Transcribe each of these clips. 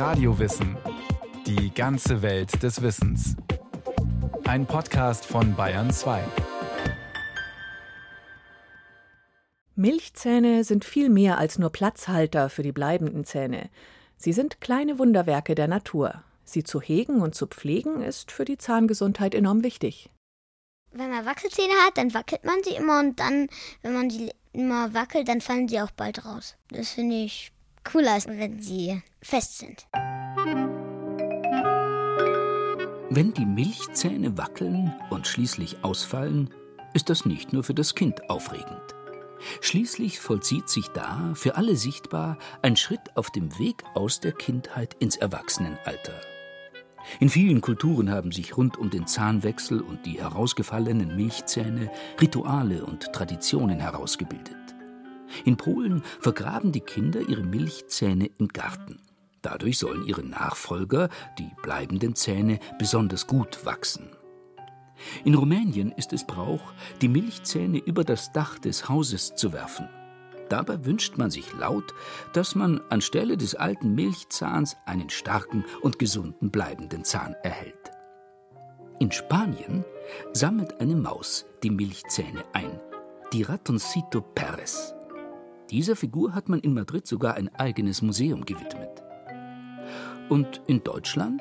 Radiowissen. Die ganze Welt des Wissens. Ein Podcast von Bayern 2. Milchzähne sind viel mehr als nur Platzhalter für die bleibenden Zähne. Sie sind kleine Wunderwerke der Natur. Sie zu hegen und zu pflegen ist für die Zahngesundheit enorm wichtig. Wenn man Wackelzähne hat, dann wackelt man sie immer und dann, wenn man sie immer wackelt, dann fallen sie auch bald raus. Das finde ich cooler, als wenn sie fest sind. Wenn die Milchzähne wackeln und schließlich ausfallen, ist das nicht nur für das Kind aufregend. Schließlich vollzieht sich da für alle sichtbar ein Schritt auf dem Weg aus der Kindheit ins Erwachsenenalter. In vielen Kulturen haben sich rund um den Zahnwechsel und die herausgefallenen Milchzähne Rituale und Traditionen herausgebildet. In Polen vergraben die Kinder ihre Milchzähne im Garten. Dadurch sollen ihre Nachfolger, die bleibenden Zähne, besonders gut wachsen. In Rumänien ist es Brauch, die Milchzähne über das Dach des Hauses zu werfen. Dabei wünscht man sich laut, dass man anstelle des alten Milchzahns einen starken und gesunden bleibenden Zahn erhält. In Spanien sammelt eine Maus die Milchzähne ein, die Ratoncito Perez. Dieser Figur hat man in Madrid sogar ein eigenes Museum gewidmet. Und in Deutschland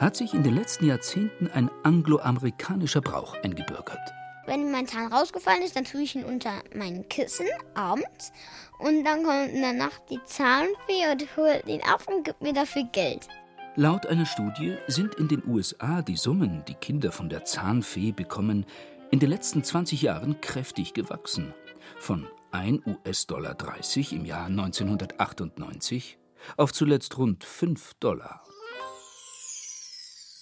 hat sich in den letzten Jahrzehnten ein angloamerikanischer Brauch eingebürgert. Wenn mein Zahn rausgefallen ist, dann tue ich ihn unter mein Kissen abends und dann kommt in der Nacht die Zahnfee und holt ihn ab und gibt mir dafür Geld. Laut einer Studie sind in den USA die Summen, die Kinder von der Zahnfee bekommen, in den letzten 20 Jahren kräftig gewachsen. Von 1 US-Dollar 30 im Jahr 1998 auf zuletzt rund 5 Dollar.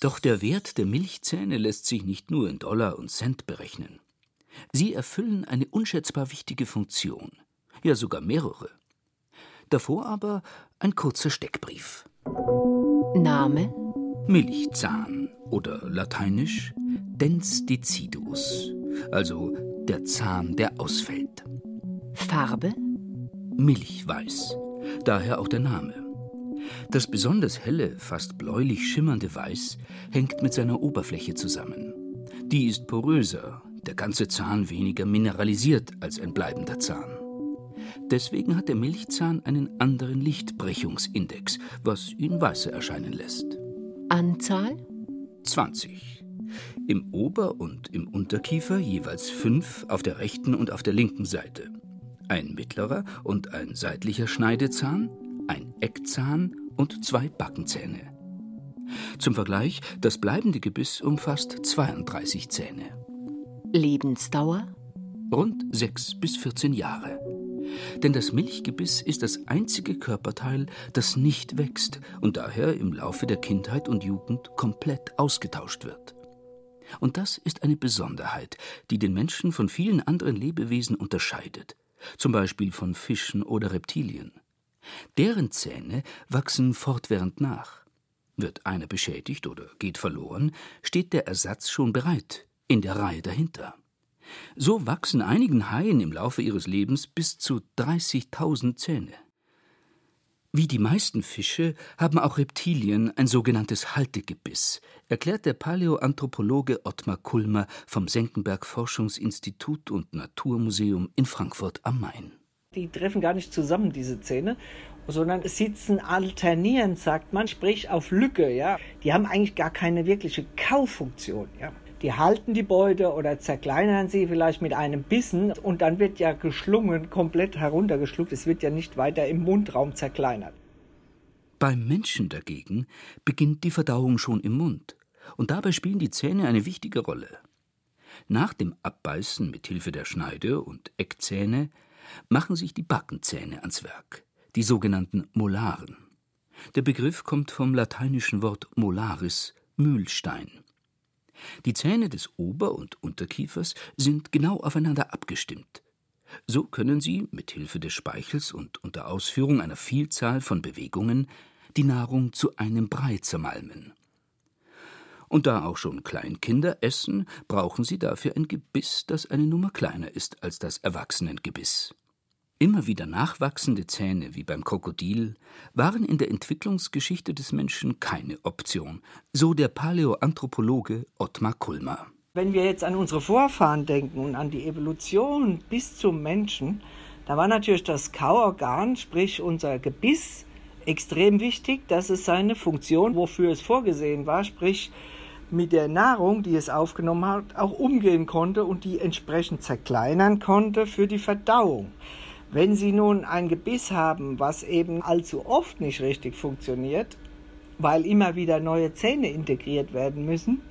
Doch der Wert der Milchzähne lässt sich nicht nur in Dollar und Cent berechnen. Sie erfüllen eine unschätzbar wichtige Funktion, ja sogar mehrere. Davor aber ein kurzer Steckbrief. Name? Milchzahn oder lateinisch dens decidus, also der Zahn, der ausfällt. Farbe? Milchweiß, daher auch der Name. Das besonders helle, fast bläulich schimmernde Weiß hängt mit seiner Oberfläche zusammen. Die ist poröser, der ganze Zahn weniger mineralisiert als ein bleibender Zahn. Deswegen hat der Milchzahn einen anderen Lichtbrechungsindex, was ihn weißer erscheinen lässt. Anzahl? 20. Im Ober- und im Unterkiefer jeweils fünf auf der rechten und auf der linken Seite. Ein mittlerer und ein seitlicher Schneidezahn, ein Eckzahn und zwei Backenzähne. Zum Vergleich, das bleibende Gebiss umfasst 32 Zähne. Lebensdauer? Rund 6 bis 14 Jahre. Denn das Milchgebiss ist das einzige Körperteil, das nicht wächst und daher im Laufe der Kindheit und Jugend komplett ausgetauscht wird. Und das ist eine Besonderheit, die den Menschen von vielen anderen Lebewesen unterscheidet, zum Beispiel von Fischen oder Reptilien. Deren Zähne wachsen fortwährend nach. Wird einer beschädigt oder geht verloren, steht der Ersatz schon bereit, in der Reihe dahinter. So wachsen einigen Haien im Laufe ihres Lebens bis zu 30.000 Zähne. Wie die meisten Fische haben auch Reptilien ein sogenanntes Haltegebiss, erklärt der Paläoanthropologe Ottmar Kulmer vom Senckenberg Forschungsinstitut und Naturmuseum in Frankfurt am Main. Die treffen gar nicht zusammen, diese Zähne, sondern sitzen alternierend, sagt man, sprich auf Lücke. Ja. Die haben eigentlich gar keine wirkliche Kaufunktion. Ja. Die halten die Beute oder zerkleinern sie vielleicht mit einem Bissen und dann wird ja geschlungen, komplett heruntergeschluckt. Es wird ja nicht weiter im Mundraum zerkleinert. Beim Menschen dagegen beginnt die Verdauung schon im Mund. Und dabei spielen die Zähne eine wichtige Rolle. Nach dem Abbeißen mit Hilfe der Schneide- und Eckzähne machen sich die Backenzähne ans Werk, die sogenannten Molaren. Der Begriff kommt vom lateinischen Wort molaris, Mühlstein. Die Zähne des Ober- und Unterkiefers sind genau aufeinander abgestimmt. So können sie, mit Hilfe des Speichels und unter Ausführung einer Vielzahl von Bewegungen, die Nahrung zu einem Brei zermalmen. Und da auch schon Kleinkinder essen, brauchen sie dafür ein Gebiss, das eine Nummer kleiner ist als das Erwachsenengebiss. Immer wieder nachwachsende Zähne wie beim Krokodil waren in der Entwicklungsgeschichte des Menschen keine Option, so der Paläoanthropologe Ottmar Kulmer. Wenn wir jetzt an unsere Vorfahren denken und an die Evolution bis zum Menschen, da war natürlich das Kauorgan, sprich unser Gebiss, extrem wichtig, dass es seine Funktion, wofür es vorgesehen war, sprich mit der Nahrung, die es aufgenommen hat, auch umgehen konnte und die entsprechend zerkleinern konnte für die Verdauung. Wenn Sie nun ein Gebiss haben, was eben allzu oft nicht richtig funktioniert, weil immer wieder neue Zähne integriert werden müssen,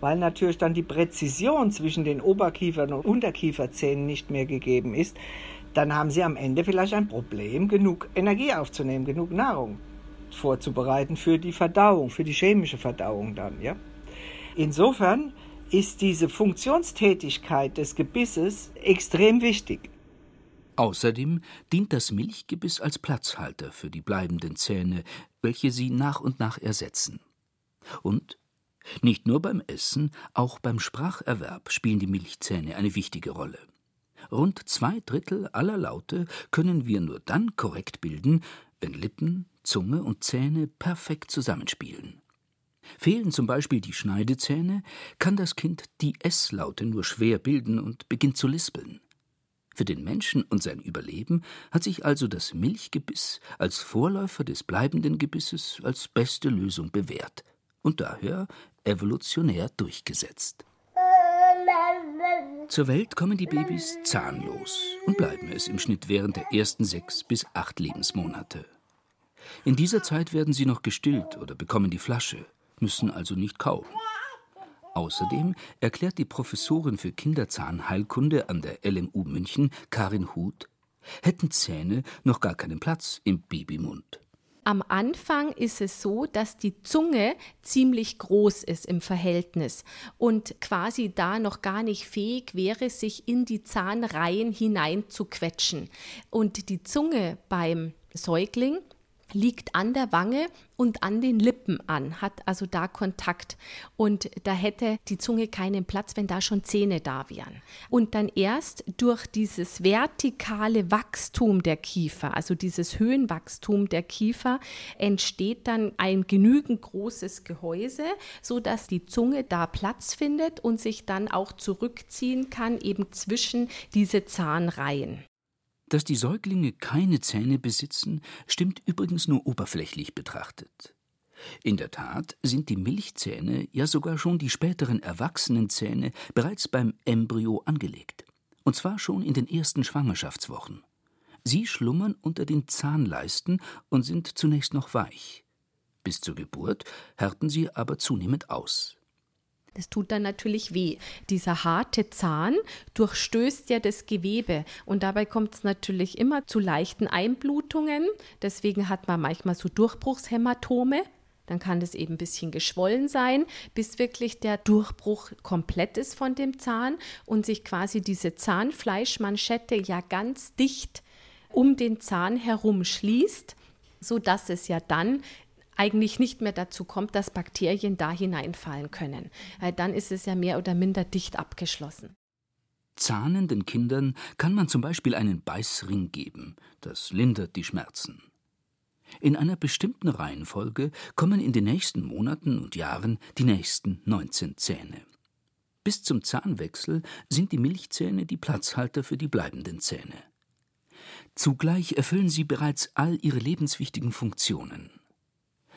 weil natürlich dann die Präzision zwischen den Oberkiefern und Unterkieferzähnen nicht mehr gegeben ist, dann haben Sie am Ende vielleicht ein Problem, genug Energie aufzunehmen, genug Nahrung vorzubereiten für die Verdauung, für die chemische Verdauung dann, ja. Insofern ist diese Funktionstätigkeit des Gebisses extrem wichtig. Außerdem dient das Milchgebiss als Platzhalter für die bleibenden Zähne, welche sie nach und nach ersetzen. Und nicht nur beim Essen, auch beim Spracherwerb spielen die Milchzähne eine wichtige Rolle. Rund zwei Drittel aller Laute können wir nur dann korrekt bilden, wenn Lippen, Zunge und Zähne perfekt zusammenspielen. Fehlen zum Beispiel die Schneidezähne, kann das Kind die S-Laute nur schwer bilden und beginnt zu lispeln. Für den Menschen und sein Überleben hat sich also das Milchgebiss als Vorläufer des bleibenden Gebisses als beste Lösung bewährt und daher evolutionär durchgesetzt. Zur Welt kommen die Babys zahnlos und bleiben es im Schnitt während der ersten sechs bis acht Lebensmonate. In dieser Zeit werden sie noch gestillt oder bekommen die Flasche müssen also nicht kauen. Außerdem erklärt die Professorin für Kinderzahnheilkunde an der LMU München, Karin Huth, hätten Zähne noch gar keinen Platz im Babymund. Am Anfang ist es so, dass die Zunge ziemlich groß ist im Verhältnis und quasi da noch gar nicht fähig wäre, sich in die Zahnreihen hinein zu quetschen. Und die Zunge beim Säugling liegt an der Wange und an den Lippen an, hat also da Kontakt. Und da hätte die Zunge keinen Platz, wenn da schon Zähne da wären. Und dann erst durch dieses vertikale Wachstum der Kiefer, also dieses Höhenwachstum der Kiefer, entsteht dann ein genügend großes Gehäuse, sodass die Zunge da Platz findet und sich dann auch zurückziehen kann, eben zwischen diese Zahnreihen. Dass die Säuglinge keine Zähne besitzen, stimmt übrigens nur oberflächlich betrachtet. In der Tat sind die Milchzähne, ja sogar schon die späteren Erwachsenenzähne, bereits beim Embryo angelegt. Und zwar schon in den ersten Schwangerschaftswochen. Sie schlummern unter den Zahnleisten und sind zunächst noch weich. Bis zur Geburt härten sie aber zunehmend aus. Das tut dann natürlich weh. Dieser harte Zahn durchstößt ja das Gewebe und dabei kommt es natürlich immer zu leichten Einblutungen. Deswegen hat man manchmal so Durchbruchshämatome. Dann kann das eben ein bisschen geschwollen sein, bis wirklich der Durchbruch komplett ist von dem Zahn und sich quasi diese Zahnfleischmanschette ja ganz dicht um den Zahn herum schließt, sodass es ja dann eigentlich nicht mehr dazu kommt, dass Bakterien da hineinfallen können. Weil dann ist es ja mehr oder minder dicht abgeschlossen. Zahnenden Kindern kann man zum Beispiel einen Beißring geben, das lindert die Schmerzen. In einer bestimmten Reihenfolge kommen in den nächsten Monaten und Jahren die nächsten 19 Zähne. Bis zum Zahnwechsel sind die Milchzähne die Platzhalter für die bleibenden Zähne. Zugleich erfüllen sie bereits all ihre lebenswichtigen Funktionen.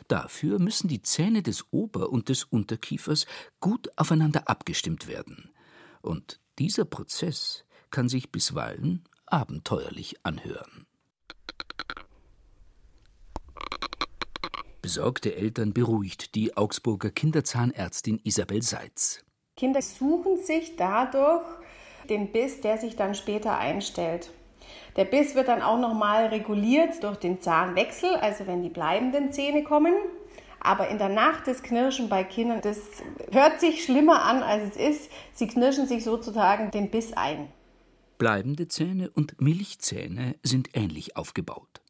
Dafür müssen die Zähne des Ober- und des Unterkiefers gut aufeinander abgestimmt werden. Und dieser Prozess kann sich bisweilen abenteuerlich anhören. Besorgte Eltern beruhigt die Augsburger Kinderzahnärztin Isabel Seitz. Kinder suchen sich dadurch den Biss, der sich dann später einstellt. Der Biss wird dann auch nochmal reguliert durch den Zahnwechsel, also wenn die bleibenden Zähne kommen. Aber in der Nacht das Knirschen bei Kindern, das hört sich schlimmer an, als es ist. Sie knirschen sich sozusagen den Biss ein. Bleibende Zähne und Milchzähne sind ähnlich aufgebaut.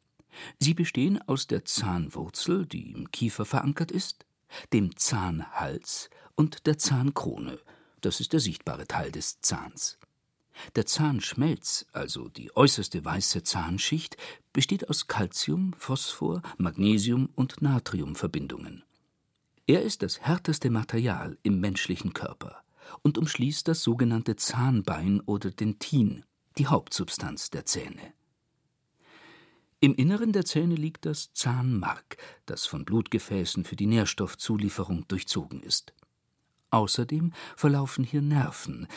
Sie bestehen aus der Zahnwurzel, die im Kiefer verankert ist, dem Zahnhals und der Zahnkrone. Das ist der sichtbare Teil des Zahns. Der Zahnschmelz, also die äußerste weiße Zahnschicht, besteht aus Calcium, Phosphor, Magnesium und Natriumverbindungen. Er ist das härteste Material im menschlichen Körper und umschließt das sogenannte Zahnbein oder Dentin, die Hauptsubstanz der Zähne. Im Inneren der Zähne liegt das Zahnmark, das von Blutgefäßen für die Nährstoffzulieferung durchzogen ist. Außerdem verlaufen hier Nerven,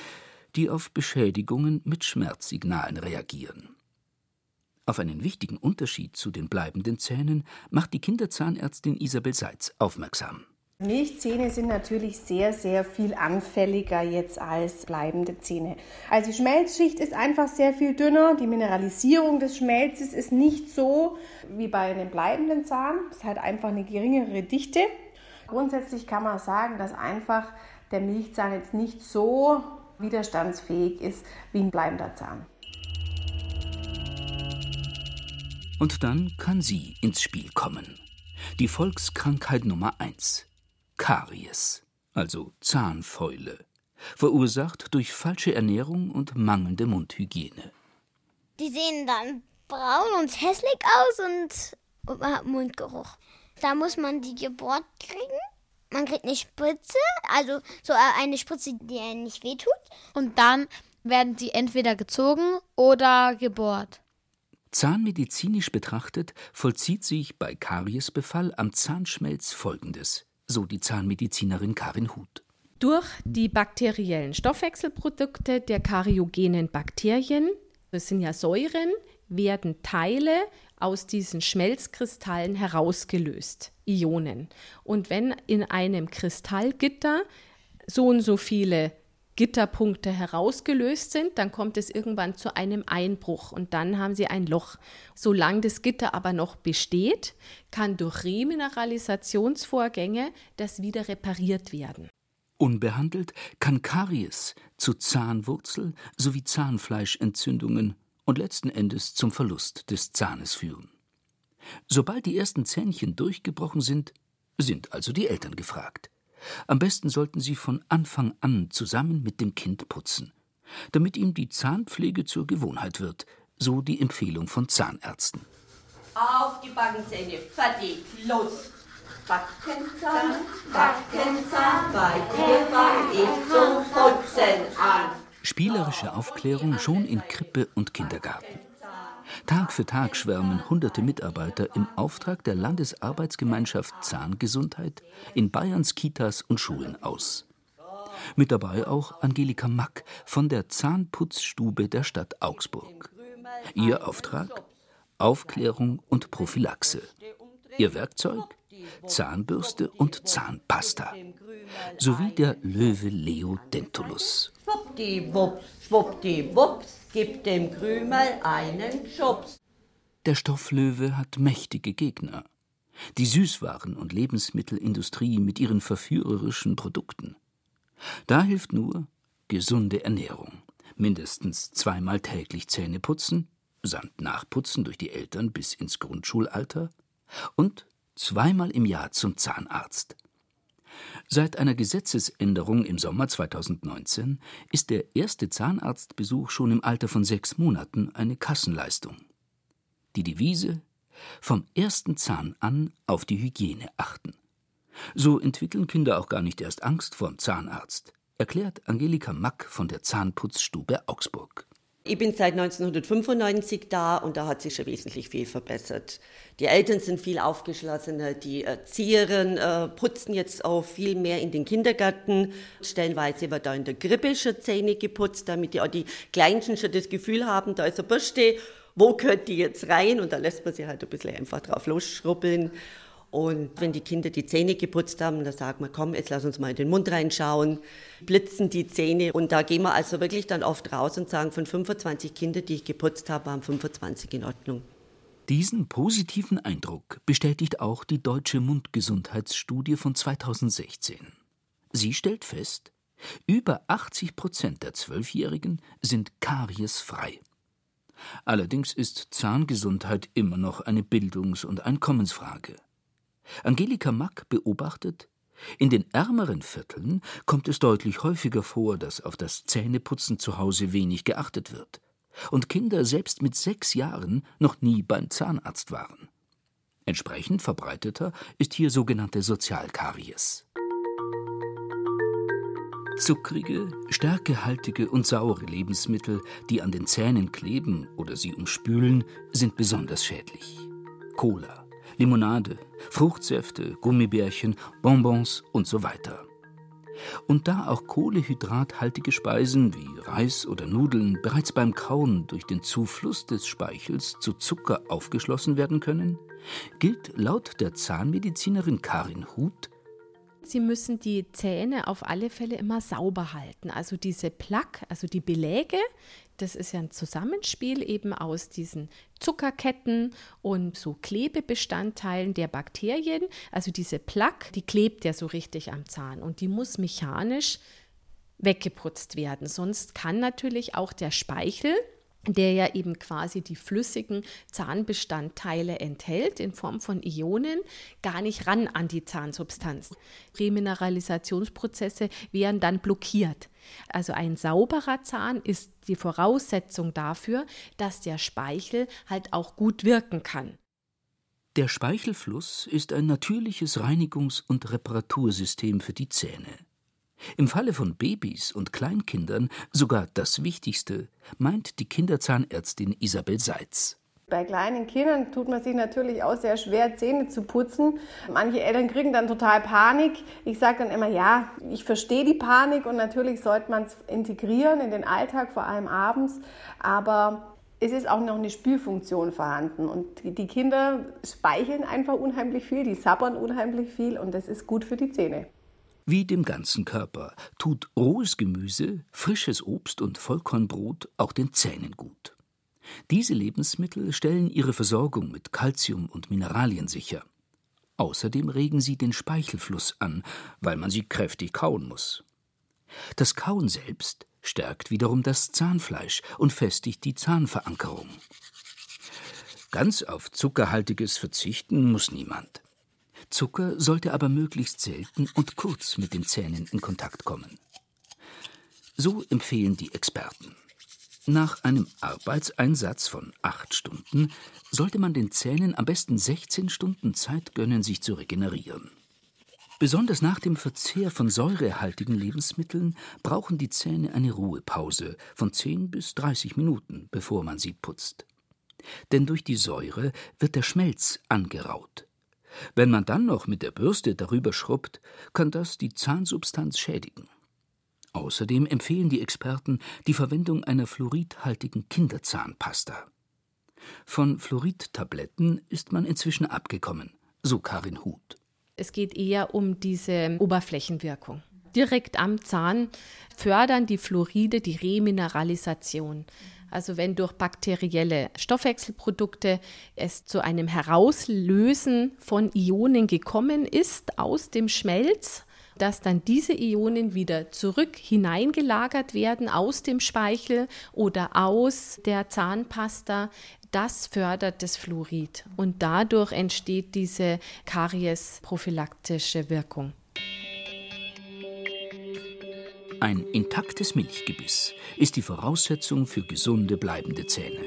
die auf Beschädigungen mit Schmerzsignalen reagieren. Auf einen wichtigen Unterschied zu den bleibenden Zähnen macht die Kinderzahnärztin Isabel Seitz aufmerksam. Milchzähne sind natürlich sehr, sehr viel anfälliger jetzt als bleibende Zähne. Also die Schmelzschicht ist einfach sehr viel dünner. Die Mineralisierung des Schmelzes ist nicht so wie bei einem bleibenden Zahn. Es hat einfach eine geringere Dichte. Grundsätzlich kann man sagen, dass einfach der Milchzahn jetzt nicht so widerstandsfähig ist wie ein bleibender Zahn. Und dann kann sie ins Spiel kommen. Die Volkskrankheit Nummer eins: Karies, also Zahnfäule, verursacht durch falsche Ernährung und mangelnde Mundhygiene. Die sehen dann braun und hässlich aus und man hat Mundgeruch. Da muss man die Geburt kriegen man kriegt eine Spritze, also so eine Spritze, die einem nicht wehtut. Und dann werden sie entweder gezogen oder gebohrt. Zahnmedizinisch betrachtet vollzieht sich bei Kariesbefall am Zahnschmelz folgendes, so die Zahnmedizinerin Karin Huth. Durch die bakteriellen Stoffwechselprodukte der kariogenen Bakterien, das sind ja Säuren, werden Teile aus diesen Schmelzkristallen herausgelöst, Ionen. Und wenn in einem Kristallgitter so und so viele Gitterpunkte herausgelöst sind, dann kommt es irgendwann zu einem Einbruch und dann haben sie ein Loch. Solange das Gitter aber noch besteht, kann durch Remineralisationsvorgänge das wieder repariert werden. Unbehandelt kann Karies zu Zahnwurzel sowie Zahnfleischentzündungen und letzten Endes zum Verlust des Zahnes führen. Sobald die ersten Zähnchen durchgebrochen sind, sind also die Eltern gefragt. Am besten sollten sie von Anfang an zusammen mit dem Kind putzen, damit ihm die Zahnpflege zur Gewohnheit wird, so die Empfehlung von Zahnärzten. Auf die Backenzähne, fertig, los! Backenzahn, Backenzahn, bei dir fang ich zum Putzen an. Spielerische Aufklärung schon in Krippe und Kindergarten. Tag für Tag schwärmen hunderte Mitarbeiter im Auftrag der Landesarbeitsgemeinschaft Zahngesundheit in Bayerns Kitas und Schulen aus. Mit dabei auch Angelika Mack von der Zahnputzstube der Stadt Augsburg. Ihr Auftrag? Aufklärung und Prophylaxe. Ihr Werkzeug? Zahnbürste und Zahnpasta. Sowie der Löwe Leo Dentulus. Schwuppdiwupps, schwuppdiwupps, gib dem Krümel einen Schubs. Der Stofflöwe hat mächtige Gegner. Die Süßwaren- und Lebensmittelindustrie mit ihren verführerischen Produkten. Da hilft nur gesunde Ernährung. Mindestens zweimal täglich Zähne putzen, samt Nachputzen durch die Eltern bis ins Grundschulalter und zweimal im Jahr zum Zahnarzt. Seit einer Gesetzesänderung im Sommer 2019 ist der erste Zahnarztbesuch schon im Alter von sechs Monaten eine Kassenleistung. Die Devise vom ersten Zahn an auf die Hygiene achten. So entwickeln Kinder auch gar nicht erst Angst vorm Zahnarzt, erklärt Angelika Mack von der Zahnputzstube Augsburg. Ich bin seit 1995 da und da hat sich schon wesentlich viel verbessert. Die Eltern sind viel aufgeschlossener, die Erzieherinnen äh, putzen jetzt auch viel mehr in den Kindergärten. Stellenweise wird da in der Grippe schon Zähne geputzt, damit die, auch die Kleinsten schon das Gefühl haben, da ist eine Bürste, wo gehört die jetzt rein? Und da lässt man sie halt ein bisschen einfach drauf losschrubbeln. Und wenn die Kinder die Zähne geputzt haben, dann sagen wir, komm, jetzt lass uns mal in den Mund reinschauen, blitzen die Zähne. Und da gehen wir also wirklich dann oft raus und sagen, von 25 Kindern, die ich geputzt habe, waren 25 in Ordnung. Diesen positiven Eindruck bestätigt auch die Deutsche Mundgesundheitsstudie von 2016. Sie stellt fest, über 80 Prozent der Zwölfjährigen sind kariesfrei. Allerdings ist Zahngesundheit immer noch eine Bildungs- und Einkommensfrage. Angelika Mack beobachtet, In den ärmeren Vierteln kommt es deutlich häufiger vor, dass auf das Zähneputzen zu Hause wenig geachtet wird und Kinder selbst mit sechs Jahren noch nie beim Zahnarzt waren. Entsprechend verbreiteter ist hier sogenannte Sozialkaries. Zuckrige, stärkehaltige und saure Lebensmittel, die an den Zähnen kleben oder sie umspülen, sind besonders schädlich. Cola, Limonade, Fruchtsäfte, Gummibärchen, Bonbons und so weiter. Und da auch kohlehydrathaltige Speisen wie Reis oder Nudeln bereits beim Kauen durch den Zufluss des Speichels zu Zucker aufgeschlossen werden können, gilt laut der Zahnmedizinerin Karin Huth Sie müssen die Zähne auf alle Fälle immer sauber halten. Also diese Plaque, also die Beläge, das ist ja ein Zusammenspiel eben aus diesen Zuckerketten und so Klebebestandteilen der Bakterien. Also diese Plaque, die klebt ja so richtig am Zahn und die muss mechanisch weggeputzt werden. Sonst kann natürlich auch der Speichel der ja eben quasi die flüssigen Zahnbestandteile enthält in Form von Ionen, gar nicht ran an die Zahnsubstanz. Remineralisationsprozesse wären dann blockiert. Also ein sauberer Zahn ist die Voraussetzung dafür, dass der Speichel halt auch gut wirken kann. Der Speichelfluss ist ein natürliches Reinigungs- und Reparatursystem für die Zähne. Im Falle von Babys und Kleinkindern sogar das Wichtigste, meint die Kinderzahnärztin Isabel Seitz. Bei kleinen Kindern tut man sich natürlich auch sehr schwer, Zähne zu putzen. Manche Eltern kriegen dann total Panik. Ich sage dann immer, ja, ich verstehe die Panik und natürlich sollte man es integrieren in den Alltag, vor allem abends. Aber es ist auch noch eine Spülfunktion vorhanden und die Kinder speicheln einfach unheimlich viel, die sabbern unheimlich viel und das ist gut für die Zähne. Wie dem ganzen Körper tut rohes Gemüse, frisches Obst und Vollkornbrot auch den Zähnen gut. Diese Lebensmittel stellen ihre Versorgung mit Kalzium und Mineralien sicher. Außerdem regen sie den Speichelfluss an, weil man sie kräftig kauen muss. Das Kauen selbst stärkt wiederum das Zahnfleisch und festigt die Zahnverankerung. Ganz auf Zuckerhaltiges verzichten muss niemand. Zucker sollte aber möglichst selten und kurz mit den Zähnen in Kontakt kommen. So empfehlen die Experten. Nach einem Arbeitseinsatz von acht Stunden sollte man den Zähnen am besten 16 Stunden Zeit gönnen, sich zu regenerieren. Besonders nach dem Verzehr von säurehaltigen Lebensmitteln brauchen die Zähne eine Ruhepause von 10 bis 30 Minuten, bevor man sie putzt. Denn durch die Säure wird der Schmelz angeraut. Wenn man dann noch mit der Bürste darüber schrubbt, kann das die Zahnsubstanz schädigen. Außerdem empfehlen die Experten die Verwendung einer fluoridhaltigen Kinderzahnpasta. Von Fluoridtabletten ist man inzwischen abgekommen, so Karin Huth. Es geht eher um diese Oberflächenwirkung. Direkt am Zahn fördern die Fluoride die Remineralisation. Also wenn durch bakterielle Stoffwechselprodukte es zu einem Herauslösen von Ionen gekommen ist aus dem Schmelz, dass dann diese Ionen wieder zurück hineingelagert werden aus dem Speichel oder aus der Zahnpasta, das fördert das Fluorid und dadurch entsteht diese Karies-prophylaktische Wirkung. Ein intaktes Milchgebiss ist die Voraussetzung für gesunde bleibende Zähne.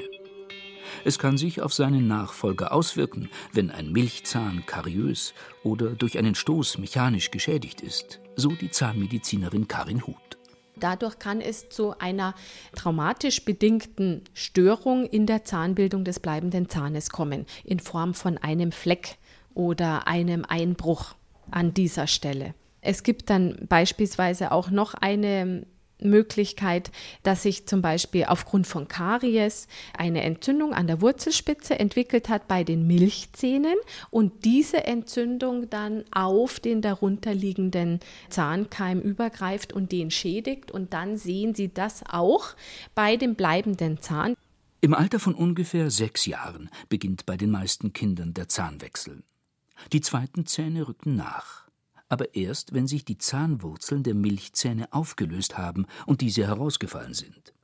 Es kann sich auf seinen Nachfolger auswirken, wenn ein Milchzahn kariös oder durch einen Stoß mechanisch geschädigt ist, so die Zahnmedizinerin Karin Huth. Dadurch kann es zu einer traumatisch bedingten Störung in der Zahnbildung des bleibenden Zahnes kommen, in Form von einem Fleck oder einem Einbruch an dieser Stelle. Es gibt dann beispielsweise auch noch eine Möglichkeit, dass sich zum Beispiel aufgrund von Karies eine Entzündung an der Wurzelspitze entwickelt hat bei den Milchzähnen und diese Entzündung dann auf den darunterliegenden Zahnkeim übergreift und den schädigt und dann sehen Sie das auch bei dem bleibenden Zahn. Im Alter von ungefähr sechs Jahren beginnt bei den meisten Kindern der Zahnwechsel. Die zweiten Zähne rücken nach aber erst, wenn sich die Zahnwurzeln der Milchzähne aufgelöst haben und diese herausgefallen sind.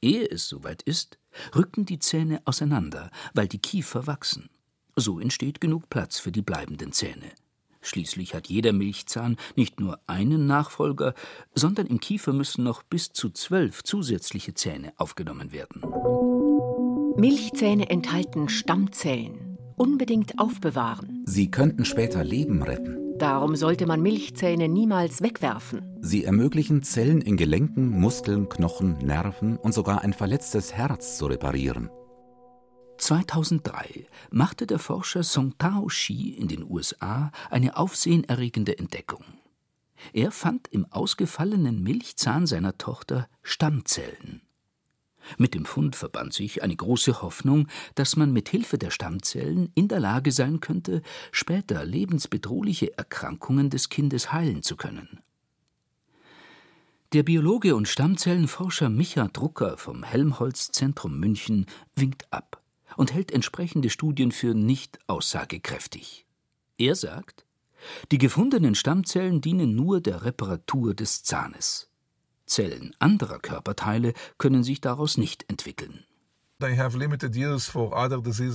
Ehe es soweit ist, rücken die Zähne auseinander, weil die Kiefer wachsen. So entsteht genug Platz für die bleibenden Zähne. Schließlich hat jeder Milchzahn nicht nur einen Nachfolger, sondern im Kiefer müssen noch bis zu zwölf zusätzliche Zähne aufgenommen werden. Milchzähne enthalten Stammzellen. Unbedingt aufbewahren. Sie könnten später Leben retten. Darum sollte man Milchzähne niemals wegwerfen. Sie ermöglichen Zellen in Gelenken, Muskeln, Knochen, Nerven und sogar ein verletztes Herz zu reparieren. 2003 machte der Forscher Song Tao Shi in den USA eine aufsehenerregende Entdeckung. Er fand im ausgefallenen Milchzahn seiner Tochter Stammzellen. Mit dem Fund verband sich eine große Hoffnung, dass man mit Hilfe der Stammzellen in der Lage sein könnte, später lebensbedrohliche Erkrankungen des Kindes heilen zu können. Der Biologe und Stammzellenforscher Micha Drucker vom Helmholtz Zentrum München winkt ab und hält entsprechende Studien für nicht aussagekräftig. Er sagt, die gefundenen Stammzellen dienen nur der Reparatur des Zahnes. Zellen anderer Körperteile können sich daraus nicht entwickeln.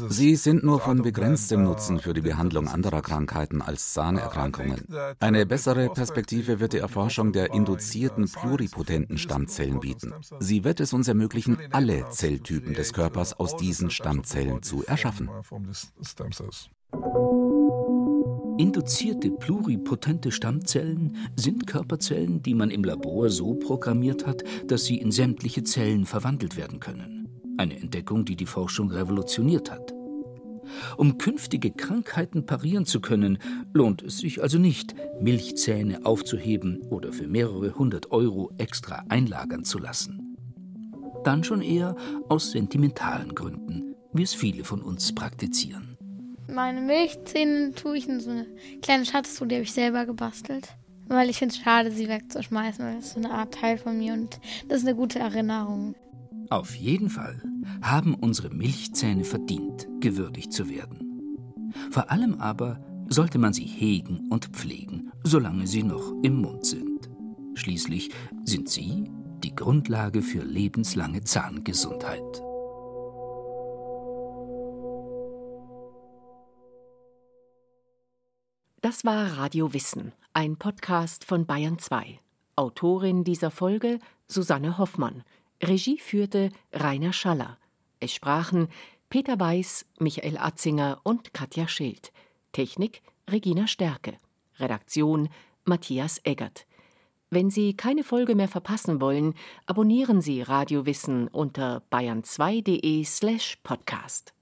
Sie sind nur von begrenztem Nutzen für die Behandlung anderer Krankheiten als Zahnerkrankungen. Eine bessere Perspektive wird die Erforschung der induzierten pluripotenten Stammzellen bieten. Sie wird es uns ermöglichen, alle Zelltypen des Körpers aus diesen Stammzellen zu erschaffen. Induzierte pluripotente Stammzellen sind Körperzellen, die man im Labor so programmiert hat, dass sie in sämtliche Zellen verwandelt werden können. Eine Entdeckung, die die Forschung revolutioniert hat. Um künftige Krankheiten parieren zu können, lohnt es sich also nicht, Milchzähne aufzuheben oder für mehrere hundert Euro extra einlagern zu lassen. Dann schon eher aus sentimentalen Gründen, wie es viele von uns praktizieren. Meine Milchzähne tue ich in so eine kleine Schatztruhe, die habe ich selber gebastelt. Weil ich finde es schade, sie wegzuschmeißen, weil ist so eine Art Teil von mir und das ist eine gute Erinnerung. Auf jeden Fall haben unsere Milchzähne verdient, gewürdigt zu werden. Vor allem aber sollte man sie hegen und pflegen, solange sie noch im Mund sind. Schließlich sind sie die Grundlage für lebenslange Zahngesundheit. Das war Radio Wissen, ein Podcast von Bayern 2. Autorin dieser Folge Susanne Hoffmann. Regie führte Rainer Schaller. Es sprachen Peter Weiß, Michael Atzinger und Katja Schild. Technik Regina Stärke. Redaktion Matthias Eggert. Wenn Sie keine Folge mehr verpassen wollen, abonnieren Sie Radio Wissen unter bayern2.de slash podcast.